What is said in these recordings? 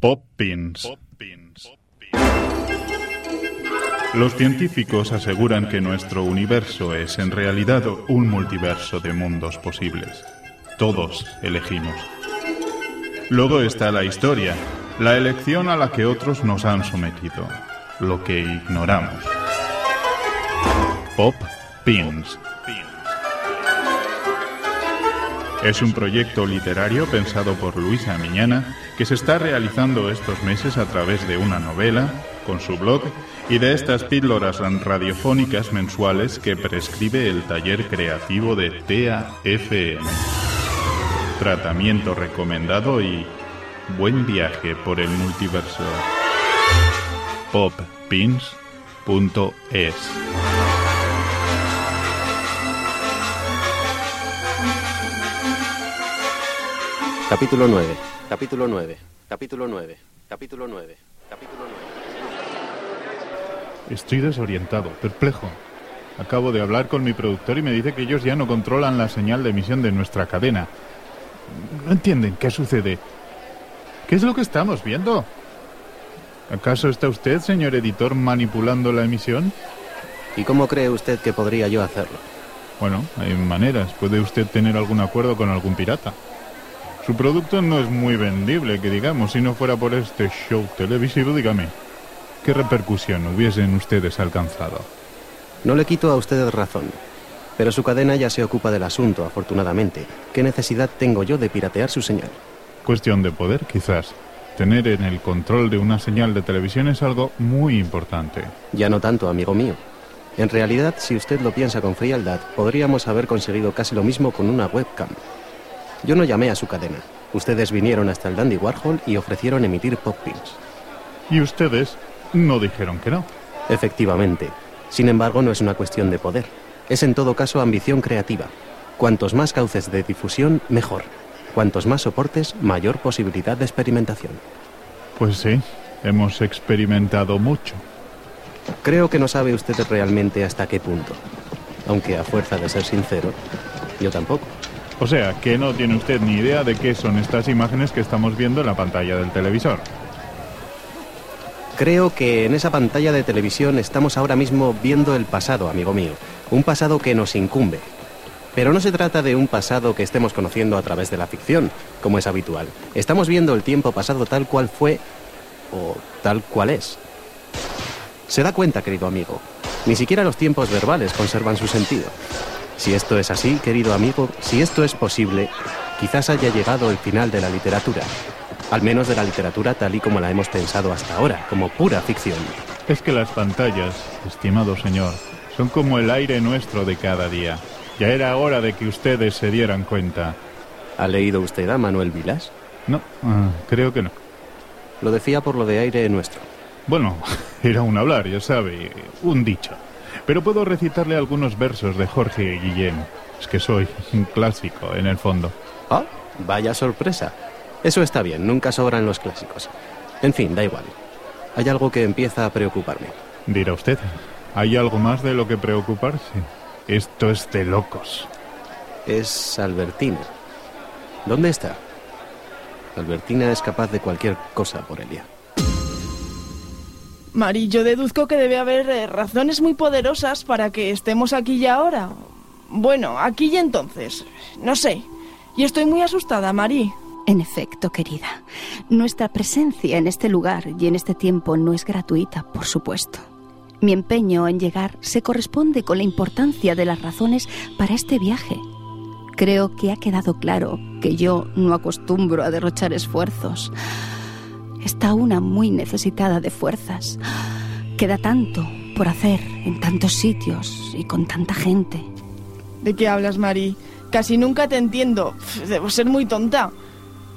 Poppins. Los científicos aseguran que nuestro universo es en realidad un multiverso de mundos posibles. Todos elegimos. Luego está la historia, la elección a la que otros nos han sometido, lo que ignoramos. Pop Pins. Es un proyecto literario pensado por Luisa Miñana que se está realizando estos meses a través de una novela, con su blog y de estas píldoras radiofónicas mensuales que prescribe el taller creativo de TAFM. Tratamiento recomendado y buen viaje por el multiverso. poppins.es Capítulo 9. Capítulo 9. Capítulo 9. Capítulo 9. Capítulo 9. Estoy desorientado, perplejo. Acabo de hablar con mi productor y me dice que ellos ya no controlan la señal de emisión de nuestra cadena. No entienden qué sucede. ¿Qué es lo que estamos viendo? ¿Acaso está usted, señor editor, manipulando la emisión? ¿Y cómo cree usted que podría yo hacerlo? Bueno, hay maneras. Puede usted tener algún acuerdo con algún pirata. Su producto no es muy vendible, que digamos, si no fuera por este show televisivo, dígame, ¿qué repercusión hubiesen ustedes alcanzado? No le quito a usted razón, pero su cadena ya se ocupa del asunto, afortunadamente. ¿Qué necesidad tengo yo de piratear su señal? Cuestión de poder, quizás. Tener en el control de una señal de televisión es algo muy importante. Ya no tanto, amigo mío. En realidad, si usted lo piensa con frialdad, podríamos haber conseguido casi lo mismo con una webcam. Yo no llamé a su cadena. Ustedes vinieron hasta el Dandy Warhol y ofrecieron emitir pop pins. Y ustedes no dijeron que no. Efectivamente. Sin embargo, no es una cuestión de poder. Es en todo caso ambición creativa. Cuantos más cauces de difusión, mejor. Cuantos más soportes, mayor posibilidad de experimentación. Pues sí, hemos experimentado mucho. Creo que no sabe usted realmente hasta qué punto. Aunque a fuerza de ser sincero, yo tampoco. O sea, que no tiene usted ni idea de qué son estas imágenes que estamos viendo en la pantalla del televisor. Creo que en esa pantalla de televisión estamos ahora mismo viendo el pasado, amigo mío. Un pasado que nos incumbe. Pero no se trata de un pasado que estemos conociendo a través de la ficción, como es habitual. Estamos viendo el tiempo pasado tal cual fue o tal cual es. Se da cuenta, querido amigo. Ni siquiera los tiempos verbales conservan su sentido. Si esto es así, querido amigo, si esto es posible, quizás haya llegado el final de la literatura. Al menos de la literatura tal y como la hemos pensado hasta ahora, como pura ficción. Es que las pantallas, estimado señor, son como el aire nuestro de cada día. Ya era hora de que ustedes se dieran cuenta. ¿Ha leído usted a Manuel Vilas? No, ah, creo que no. Lo decía por lo de aire nuestro. Bueno, era un hablar, ya sabe, un dicho. Pero puedo recitarle algunos versos de Jorge Guillén. Es que soy un clásico, en el fondo. Ah, vaya sorpresa. Eso está bien, nunca sobran los clásicos. En fin, da igual. Hay algo que empieza a preocuparme. Dirá usted, ¿hay algo más de lo que preocuparse? Esto es de locos. Es Albertina. ¿Dónde está? Albertina es capaz de cualquier cosa por Elia. Mari, yo deduzco que debe haber eh, razones muy poderosas para que estemos aquí y ahora. Bueno, aquí y entonces. No sé. Y estoy muy asustada, Mari. En efecto, querida, nuestra presencia en este lugar y en este tiempo no es gratuita, por supuesto. Mi empeño en llegar se corresponde con la importancia de las razones para este viaje. Creo que ha quedado claro que yo no acostumbro a derrochar esfuerzos. Está una muy necesitada de fuerzas. Queda tanto por hacer en tantos sitios y con tanta gente. ¿De qué hablas, Mari? Casi nunca te entiendo. Debo ser muy tonta.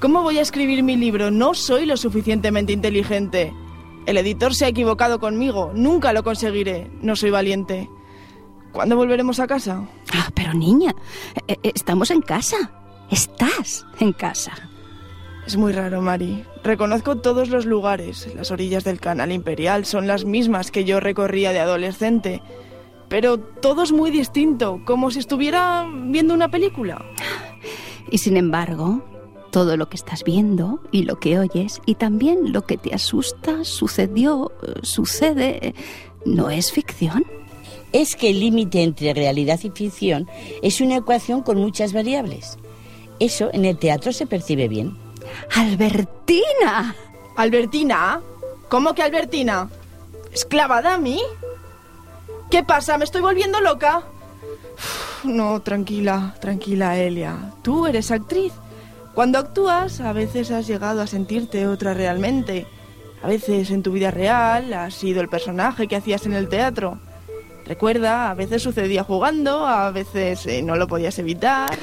¿Cómo voy a escribir mi libro? No soy lo suficientemente inteligente. El editor se ha equivocado conmigo. Nunca lo conseguiré. No soy valiente. ¿Cuándo volveremos a casa? Ah, pero niña, eh, eh, estamos en casa. Estás en casa. Es muy raro, Mari. Reconozco todos los lugares. Las orillas del canal imperial son las mismas que yo recorría de adolescente. Pero todo es muy distinto, como si estuviera viendo una película. Y sin embargo, Todo lo que estás viendo y lo que oyes y también lo que te asusta, sucedió, sucede, ¿no es ficción? Es que el límite entre realidad y ficción es una ecuación con muchas variables. Eso en el teatro se percibe bien. ¡Albertina! ¿Albertina? ¿Cómo que Albertina? ¿Esclavada a mí? ¿Qué pasa? ¿Me estoy volviendo loca? No, tranquila, tranquila, Elia. Tú eres actriz. Cuando actúas, a veces has llegado a sentirte otra realmente. A veces en tu vida real has sido el personaje que hacías en el teatro. Recuerda, a veces sucedía jugando, a veces eh, no lo podías evitar.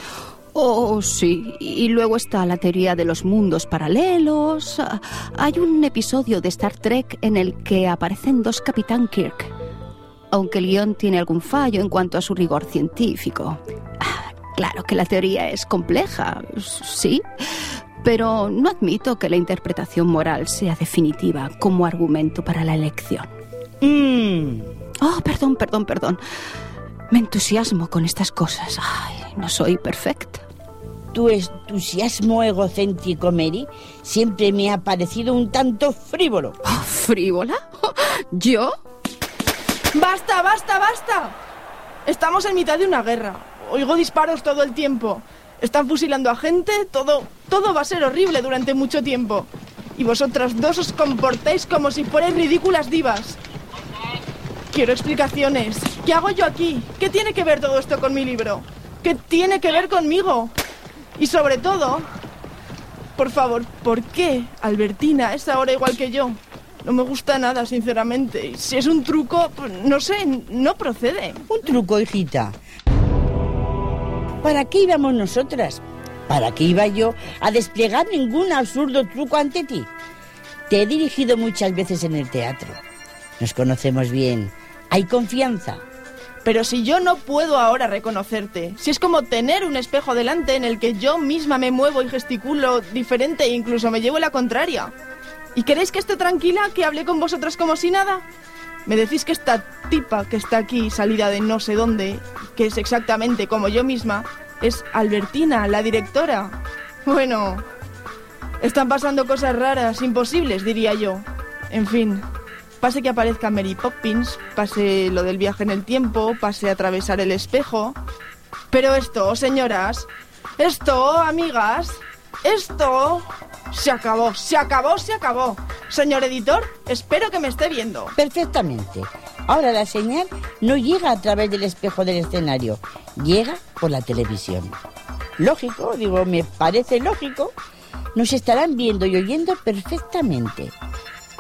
Oh, sí. Y luego está la teoría de los mundos paralelos. Hay un episodio de Star Trek en el que aparecen dos Capitán Kirk. Aunque el guion tiene algún fallo en cuanto a su rigor científico. Ah, Claro que la teoría es compleja, sí, pero no admito que la interpretación moral sea definitiva como argumento para la elección. Mm, Oh, perdón, perdón, perdón. Me entusiasmo con estas cosas. Ay, no soy perfecta. Tu entusiasmo egocéntrico, Mary, siempre me ha parecido un tanto frívolo. Oh, ¿Frívola? ¿Yo? ¡Basta, basta, basta! Estamos en mitad de una guerra. Oigo disparos todo el tiempo. Están fusilando a gente. Todo, todo va a ser horrible durante mucho tiempo. Y vosotras dos os comportáis como si fuerais ridículas divas. Quiero explicaciones. ¿Qué hago yo aquí? ¿Qué tiene que ver todo esto con mi libro? ¿Qué tiene que ver conmigo? Y sobre todo, por favor, ¿por qué Albertina es ahora igual que yo? No me gusta nada, sinceramente. Si es un truco, pues, no sé, no procede. Un truco, hijita. ¿Para qué íbamos nosotras? ¿Para qué iba yo a desplegar ningún absurdo truco ante ti? Te he dirigido muchas veces en el teatro. Nos conocemos bien. Hay confianza. Pero si yo no puedo ahora reconocerte, si es como tener un espejo delante en el que yo misma me muevo y gesticulo diferente e incluso me llevo la contraria. ¿Y queréis que esté tranquila, que hable con vosotras como si nada? Me decís que esta tipa que está aquí, salida de no sé dónde, que es exactamente como yo misma, es Albertina, la directora. Bueno, están pasando cosas raras, imposibles, diría yo. En fin, pase que aparezca Mary Poppins, pase lo del viaje en el tiempo, pase atravesar el espejo. Pero esto, señoras, esto, amigas, esto se acabó, se acabó, se acabó. Señor editor, espero que me esté viendo. Perfectamente. Ahora la señal no llega a través del espejo del escenario, llega por la televisión. Lógico, digo, me parece lógico. Nos estarán viendo y oyendo perfectamente.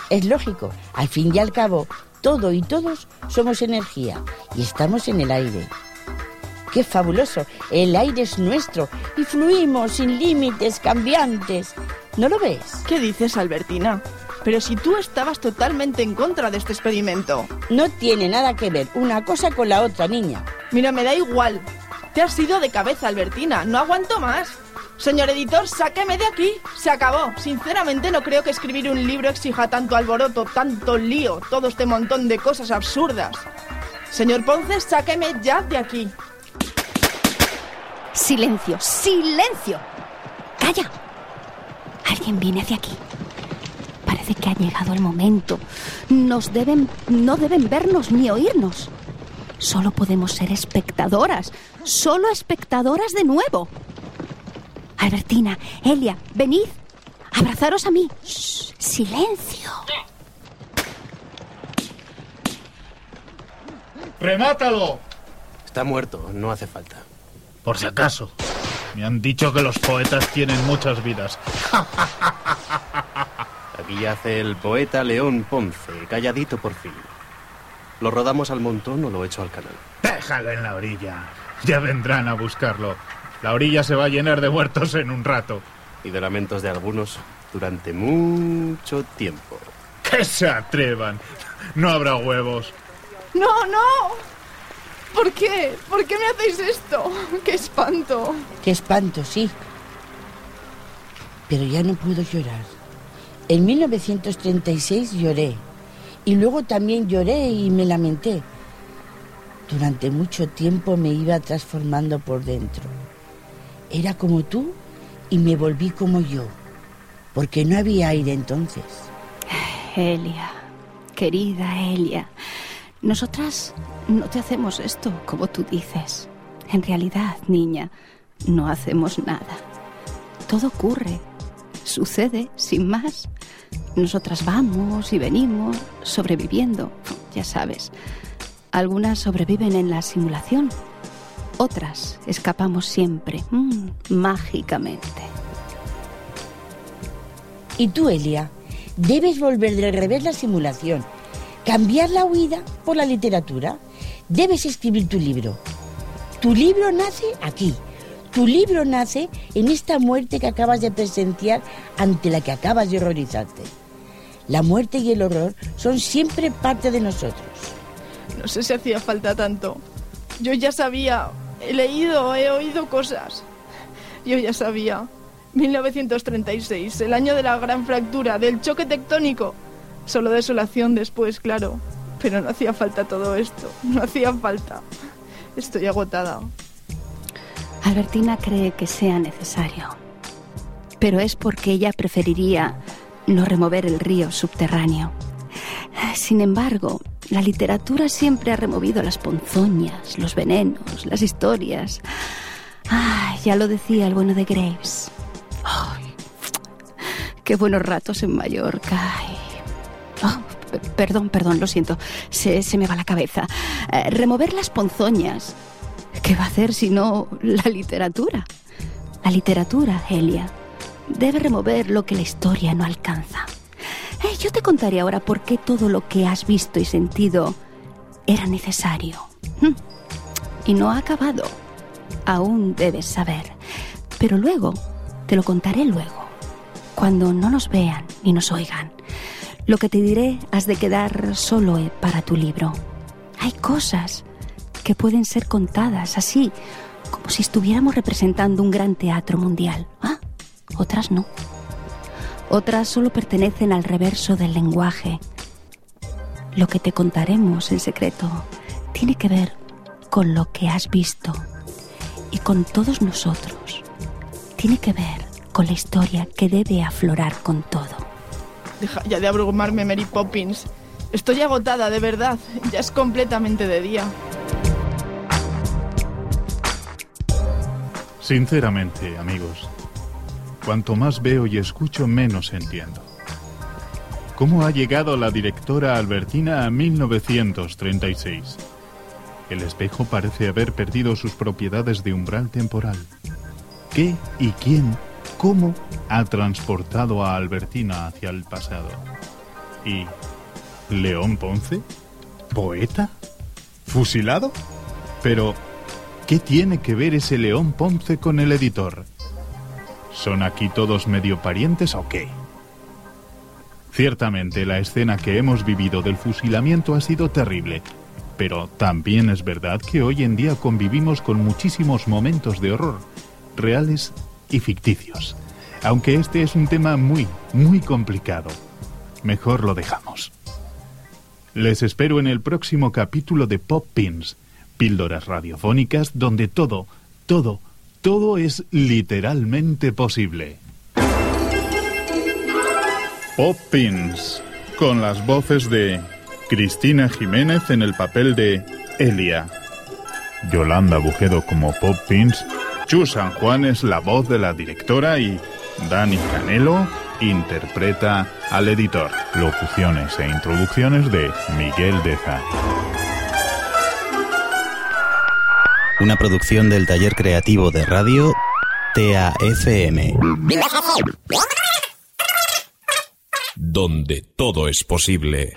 Es lógico, al fin y al cabo, todo y todos somos energía y estamos en el aire. ¡Qué fabuloso! El aire es nuestro y fluimos sin límites cambiantes. ¿No lo ves? ¿Qué dices, Albertina? Pero si tú estabas totalmente en contra de este experimento. No tiene nada que ver una cosa con la otra, niña. Mira, me da igual. Te has ido de cabeza, Albertina. No aguanto más. Señor editor, sáqueme de aquí. Se acabó. Sinceramente no creo que escribir un libro exija tanto alboroto, tanto lío, todo este montón de cosas absurdas. Señor Ponce, sáqueme ya de aquí. Silencio, silencio. Calla. Alguien viene hacia aquí. Parece que ha llegado el momento. Nos deben, no deben vernos ni oírnos. Solo podemos ser espectadoras. Solo espectadoras de nuevo. Albertina, Elia, venid. Abrazaros a mí. Shh, silencio. ¡Remátalo! Está muerto, no hace falta. Por si acaso. Me han dicho que los poetas tienen muchas vidas. Aquí yace el poeta León Ponce, calladito por fin. ¿Lo rodamos al montón o lo echo al canal? Déjalo en la orilla. Ya vendrán a buscarlo. La orilla se va a llenar de muertos en un rato. Y de lamentos de algunos durante mucho tiempo. ¡Que se atrevan! No habrá huevos. No, no. ¿Por qué? ¿Por qué me hacéis esto? ¡Qué espanto! Qué espanto, sí. Pero ya no puedo llorar. En 1936 lloré. Y luego también lloré y me lamenté. Durante mucho tiempo me iba transformando por dentro. Era como tú y me volví como yo, porque no había aire entonces. Elia, querida Elia, nosotras no te hacemos esto como tú dices. En realidad, niña, no hacemos nada. Todo ocurre, sucede sin más. Nosotras vamos y venimos, sobreviviendo, ya sabes. Algunas sobreviven en la simulación, otras escapamos siempre, mm, mágicamente. Y tú, Elia, debes volver del revés la simulación, cambiar la huida por la literatura. Debes escribir tu libro. Tu libro nace aquí. Tu libro nace en esta muerte que acabas de presenciar ante la que acabas de horrorizarte. La muerte y el horror son siempre parte de nosotros. No sé si hacía falta tanto. Yo ya sabía, he leído, he oído cosas. Yo ya sabía. 1936, el año de la gran fractura, del choque tectónico. Solo desolación después, claro. Pero no hacía falta todo esto. No hacía falta. Estoy agotada. Albertina cree que sea necesario. Pero es porque ella preferiría no remover el río subterráneo. Sin embargo, la literatura siempre ha removido las ponzoñas, los venenos, las historias. ya lo decía el bueno de Graves. qué buenos ratos en Mallorca. Oh, perdón, perdón, lo siento. Se, me va la cabeza. Eh, remover las ponzoñas. ¿Qué va a hacer si no la literatura? La literatura, Elia, debe remover lo que la historia no alcanza. Yo te contaré ahora por qué todo lo que has visto y sentido era necesario. Hm. Y no ha acabado. Aún debes saber. Pero luego, te lo contaré luego, cuando no nos vean ni nos oigan. Lo que te diré has de quedar solo eh, para tu libro. Hay cosas que pueden ser contadas así, como si estuviéramos representando un gran teatro mundial. Ah, otras no. Otras solo pertenecen al reverso del lenguaje. Lo que te contaremos en secreto tiene que ver con lo que has visto y con todos nosotros. Tiene que ver con la historia que debe aflorar con todo. Deja ya de abrumarme, Mary Poppins. Estoy agotada, de verdad. Ya es completamente de día. Sinceramente, amigos, Cuanto más veo y escucho, menos entiendo. ¿Cómo ha llegado la directora Albertina a 1936? El espejo parece haber perdido sus propiedades de umbral temporal. ¿Qué y quién, cómo ha transportado a Albertina hacia el pasado? ¿Y León Ponce? ¿Poeta? ¿Fusilado? Pero, ¿qué tiene que ver ese León Ponce con el editor? ¿Son aquí todos medio parientes o qué? Ciertamente la escena que hemos vivido del fusilamiento ha sido terrible, pero también es verdad que hoy en día convivimos con muchísimos momentos de horror, reales y ficticios. Aunque este es un tema muy, muy complicado. Mejor lo dejamos. Les espero en el próximo capítulo de Pop Pins, píldoras radiofónicas donde todo, todo, todo es literalmente posible. Pop Pins, con las voces de Cristina Jiménez en el papel de Elia, Yolanda Bujedo como Pop Pins, Chu San Juan es la voz de la directora y Dani Canelo interpreta al editor. Locuciones e introducciones de Miguel Deza. Una producción del taller creativo de radio TAFM. Donde todo es posible.